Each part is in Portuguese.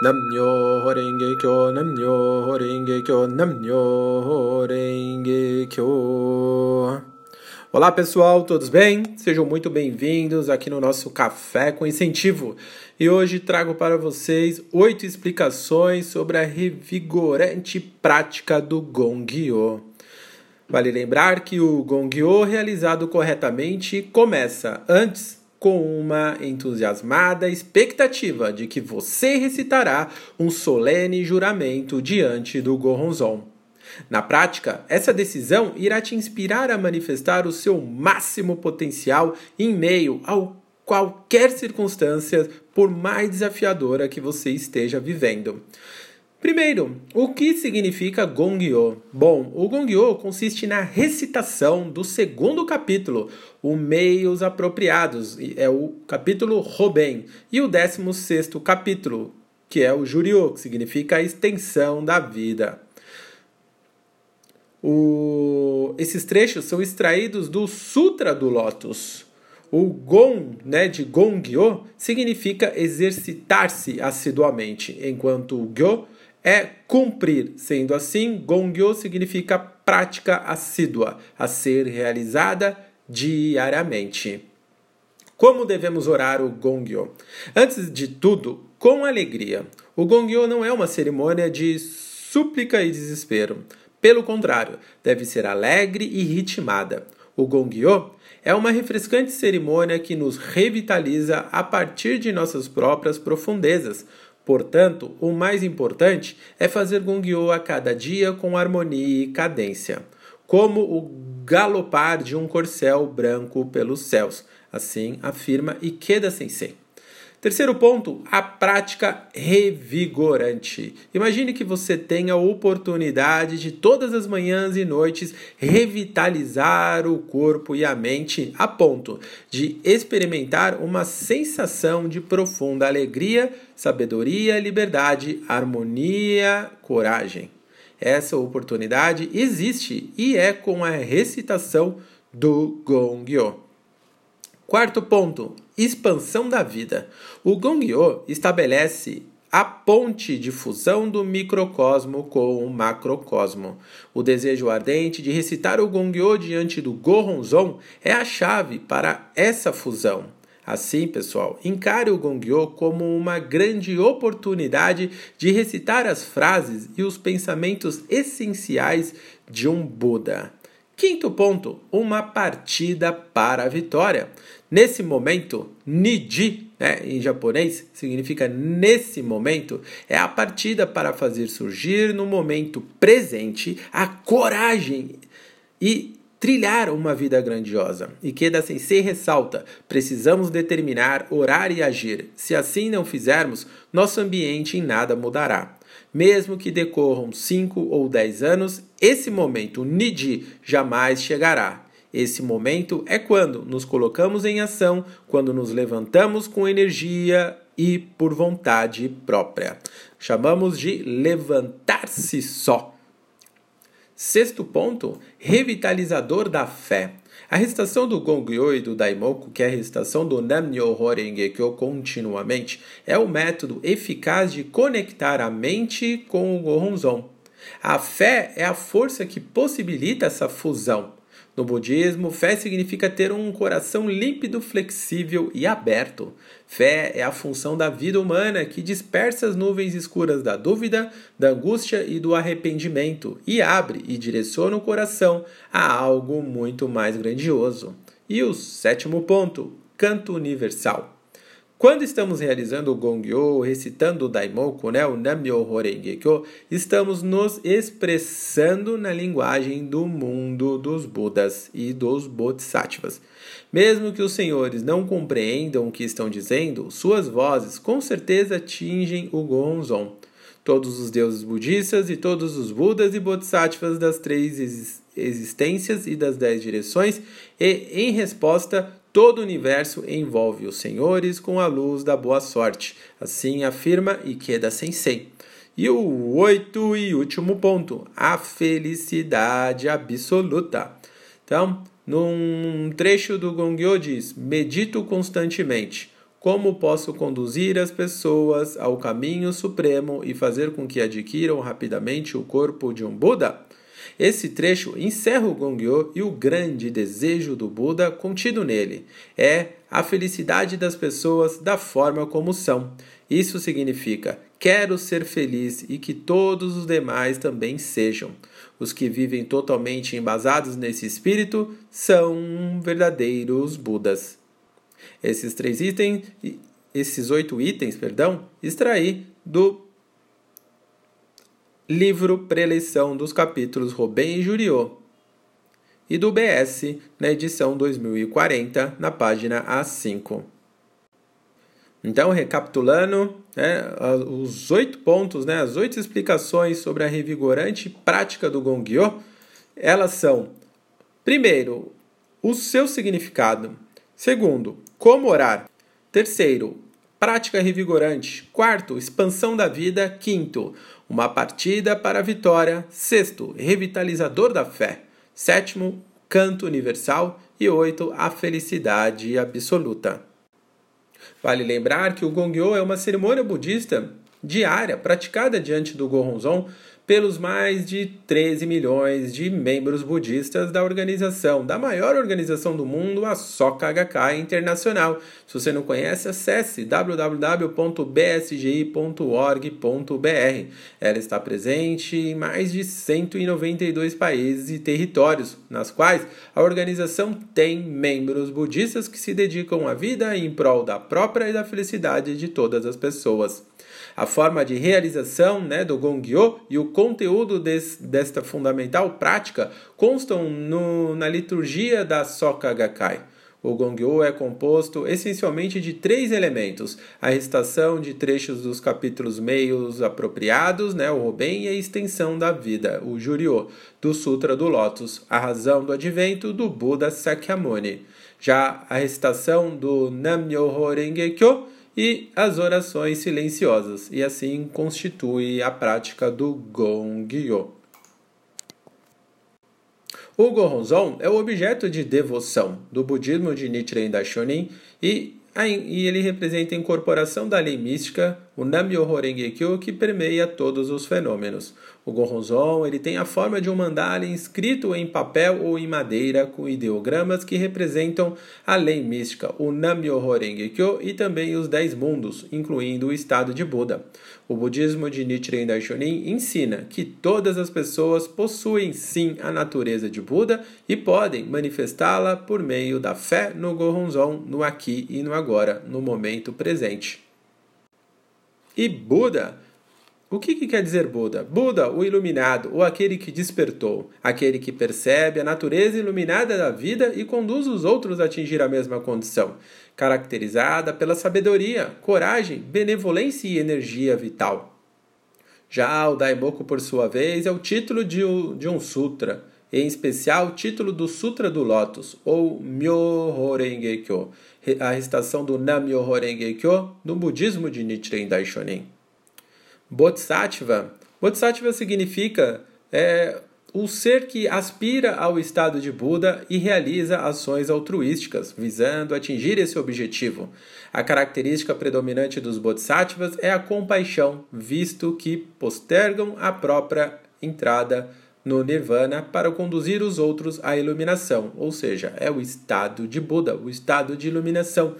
Namyo Renge Kyo, Namyo Renge Kyo, Namyo Renge Kyo. Olá pessoal, todos bem? Sejam muito bem-vindos aqui no nosso Café com Incentivo. E hoje trago para vocês oito explicações sobre a revigorante prática do Gongyo. Vale lembrar que o Gongyo realizado corretamente começa antes com uma entusiasmada expectativa de que você recitará um solene juramento diante do Goronzon. Na prática, essa decisão irá te inspirar a manifestar o seu máximo potencial em meio a qualquer circunstância, por mais desafiadora que você esteja vivendo. Primeiro, o que significa Gongyo? Bom, o Gongyo consiste na recitação do segundo capítulo, o Meios Apropriados, é o capítulo Roben, e o décimo sexto capítulo, que é o Juryo, que significa a extensão da vida. O... Esses trechos são extraídos do Sutra do Lótus. O Gon, né, de Gongyo, significa exercitar-se assiduamente, enquanto o Gyo é cumprir. Sendo assim, Gongyo significa prática assídua, a ser realizada diariamente. Como devemos orar o Gongyo? Antes de tudo, com alegria. O Gongyo não é uma cerimônia de súplica e desespero. Pelo contrário, deve ser alegre e ritmada. O Gongyo é uma refrescante cerimônia que nos revitaliza a partir de nossas próprias profundezas, Portanto, o mais importante é fazer Gongyo a cada dia com harmonia e cadência, como o galopar de um corcel branco pelos céus, assim afirma Ikeda Sensei. Terceiro ponto, a prática revigorante. Imagine que você tenha a oportunidade de todas as manhãs e noites revitalizar o corpo e a mente a ponto de experimentar uma sensação de profunda alegria, sabedoria, liberdade, harmonia, coragem. Essa oportunidade existe e é com a recitação do Gongyo. Quarto ponto, expansão da vida. O Gongyo estabelece a ponte de fusão do microcosmo com o macrocosmo. O desejo ardente de recitar o Gongyo diante do Goronzon é a chave para essa fusão. Assim, pessoal, encare o Gongyo como uma grande oportunidade de recitar as frases e os pensamentos essenciais de um Buda. Quinto ponto, uma partida para a vitória. Nesse momento, Niji, né, em japonês, significa nesse momento, é a partida para fazer surgir no momento presente a coragem e trilhar uma vida grandiosa. Ikeda Sensei ressalta: precisamos determinar, orar e agir. Se assim não fizermos, nosso ambiente em nada mudará. Mesmo que decorram 5 ou 10 anos, esse momento Nidi jamais chegará. Esse momento é quando nos colocamos em ação, quando nos levantamos com energia e por vontade própria. Chamamos de levantar-se só. Sexto ponto, revitalizador da fé. A recitação do Gongyo e do Daimoku, que é a recitação do Nam-myoho Renge-kyo continuamente, é o método eficaz de conectar a mente com o Gohonzon. A fé é a força que possibilita essa fusão. No budismo, fé significa ter um coração límpido, flexível e aberto. Fé é a função da vida humana que dispersa as nuvens escuras da dúvida, da angústia e do arrependimento e abre e direciona o coração a algo muito mais grandioso. E o sétimo ponto, canto universal. Quando estamos realizando o Gongyo, recitando o Daimoku, né, o Nam-myoho Renge-kyo, estamos nos expressando na linguagem do mundo dos Budas e dos Bodhisattvas. Mesmo que os senhores não compreendam o que estão dizendo, suas vozes com certeza atingem o Gonzon. Todos os deuses budistas e todos os Budas e Bodhisattvas das três existências e das dez direções, e, em resposta, Todo o universo envolve os senhores com a luz da boa sorte. Assim afirma Ikeda Sensei. E o oito e último ponto, a felicidade absoluta. Então, num trecho do Gongyo diz: medito constantemente. como posso conduzir as pessoas ao caminho supremo e fazer com que adquiram rapidamente o corpo de um Buda? Esse trecho encerra o Gongyo e o grande desejo do Buda contido nele é a felicidade das pessoas da forma como são. Isso significa: quero ser feliz e que todos os demais também sejam. Os que vivem totalmente embasados nesse espírito são verdadeiros Budas. Esses três itens, esses oito itens, perdão, extraí do livro Preleição dos capítulos Robem e Juriô e do BS na edição 2040, na página A5. Então, recapitulando, né, os oito pontos, né, as oito explicações sobre a revigorante prática do Gongyo, elas são: primeiro, o seu significado. Segundo, como orar. Terceiro, prática revigorante. Quarto, expansão da vida. Quinto, uma partida para a vitória. Sexto, revitalizador da fé. Sétimo, canto universal. E oito, a felicidade absoluta. Vale lembrar que o Gongyo é uma cerimônia budista diária praticada diante do Gohonzon pelos mais de 13 milhões de membros budistas da organização, da maior organização do mundo, a Soka Gakkai Internacional. Se você não conhece, acesse www.bsgi.org.br. Ela está presente em mais de 192 países e territórios, nas quais a organização tem membros budistas que se dedicam à vida em prol da própria e da felicidade de todas as pessoas a forma de realização né, do Gongyo e o conteúdo des, desta fundamental prática constam no, na liturgia da Soka Gakkai. O Gongyo é composto essencialmente de três elementos: a recitação de trechos dos capítulos meios apropriados, né, o Roben, e a extensão da vida, o Juryo, do Sutra do Lótus, a razão do advento do Buda Sakyamuni. Já a recitação do Nam-myoho Renge Kyo e as orações silenciosas, e assim constitui a prática do Gongyo. O Gohonzon é o objeto de devoção do budismo de Nichiren Daishonin e e ele representa a incorporação da lei mística, o Nam-myoho Renge-kyo, que permeia todos os fenômenos. O Gohonzon ele tem a forma de um mandala inscrito em papel ou em madeira com ideogramas que representam a lei mística, o Nam-myoho Renge-kyo e também os dez mundos, incluindo o estado de Buda. O budismo de Nichiren Daishonin ensina que todas as pessoas possuem sim a natureza de Buda e podem manifestá-la por meio da fé no Gohonzon, no aqui e no agora, no momento presente. E Buda o que, que, quer dizer Buda? Buda, o iluminado, ou aquele que despertou, aquele que percebe a natureza iluminada da vida e conduz os outros a atingir a mesma condição, caracterizada pela sabedoria, coragem, benevolência e energia vital. Já o Daimoku, por sua vez, é o título de, de um sutra, em especial o título do Sutra do Lótus, ou Myoho Renge Kyo, a recitação do Nam-myoho Renge Kyo no budismo de Nichiren Daishonin. Bodhisattva. Bodhisattva significa é, o ser que aspira ao estado de Buda e realiza ações altruísticas, visando atingir esse objetivo. A característica predominante dos Bodhisattvas é a compaixão, visto que postergam a própria entrada no Nirvana para conduzir os outros à iluminação, ou seja, é o estado de Buda, o estado de iluminação,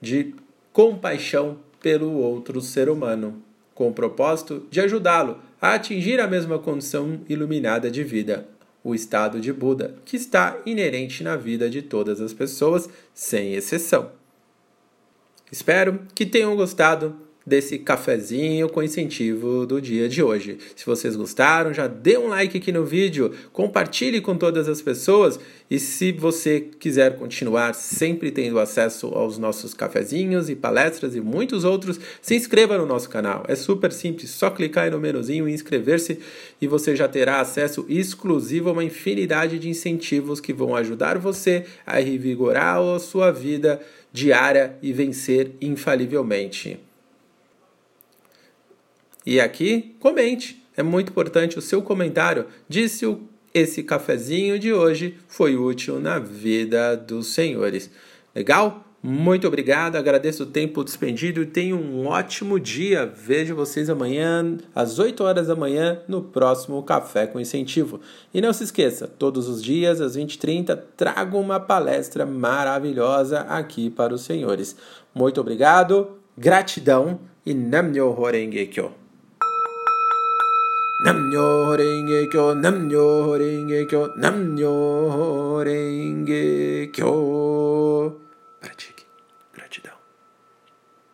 de compaixão pelo outro ser humano com o propósito de ajudá-lo a atingir a mesma condição iluminada de vida, o estado de Buda, que está inerente na vida de todas as pessoas, sem exceção. Espero que tenham gostado desse cafezinho com incentivo do dia de hoje. Se vocês gostaram, já dê um like aqui no vídeo, compartilhe com todas as pessoas e se você quiser continuar sempre tendo acesso aos nossos cafezinhos e palestras e muitos outros, se inscreva no nosso canal. É super simples, só clicar no menuzinho e inscrever-se e você já terá acesso exclusivo a uma infinidade de incentivos que vão ajudar você a revigorar a sua vida diária e vencer infalivelmente. E aqui, comente. É muito importante o seu comentário. Disse o esse cafezinho de hoje foi útil na vida dos senhores. Legal? Muito obrigado, agradeço o tempo despendido e tenha um ótimo dia. Vejo vocês amanhã, às 8 horas da manhã, no próximo Café com Incentivo. E não se esqueça, todos os dias, às 20h30, trago uma palestra maravilhosa aqui para os senhores. Muito obrigado, gratidão e Namnyo Horenge Kyo. Namnyo Horenge Kyo, Namnyo Horenge Kyo, Namnyo Horenge Kyo.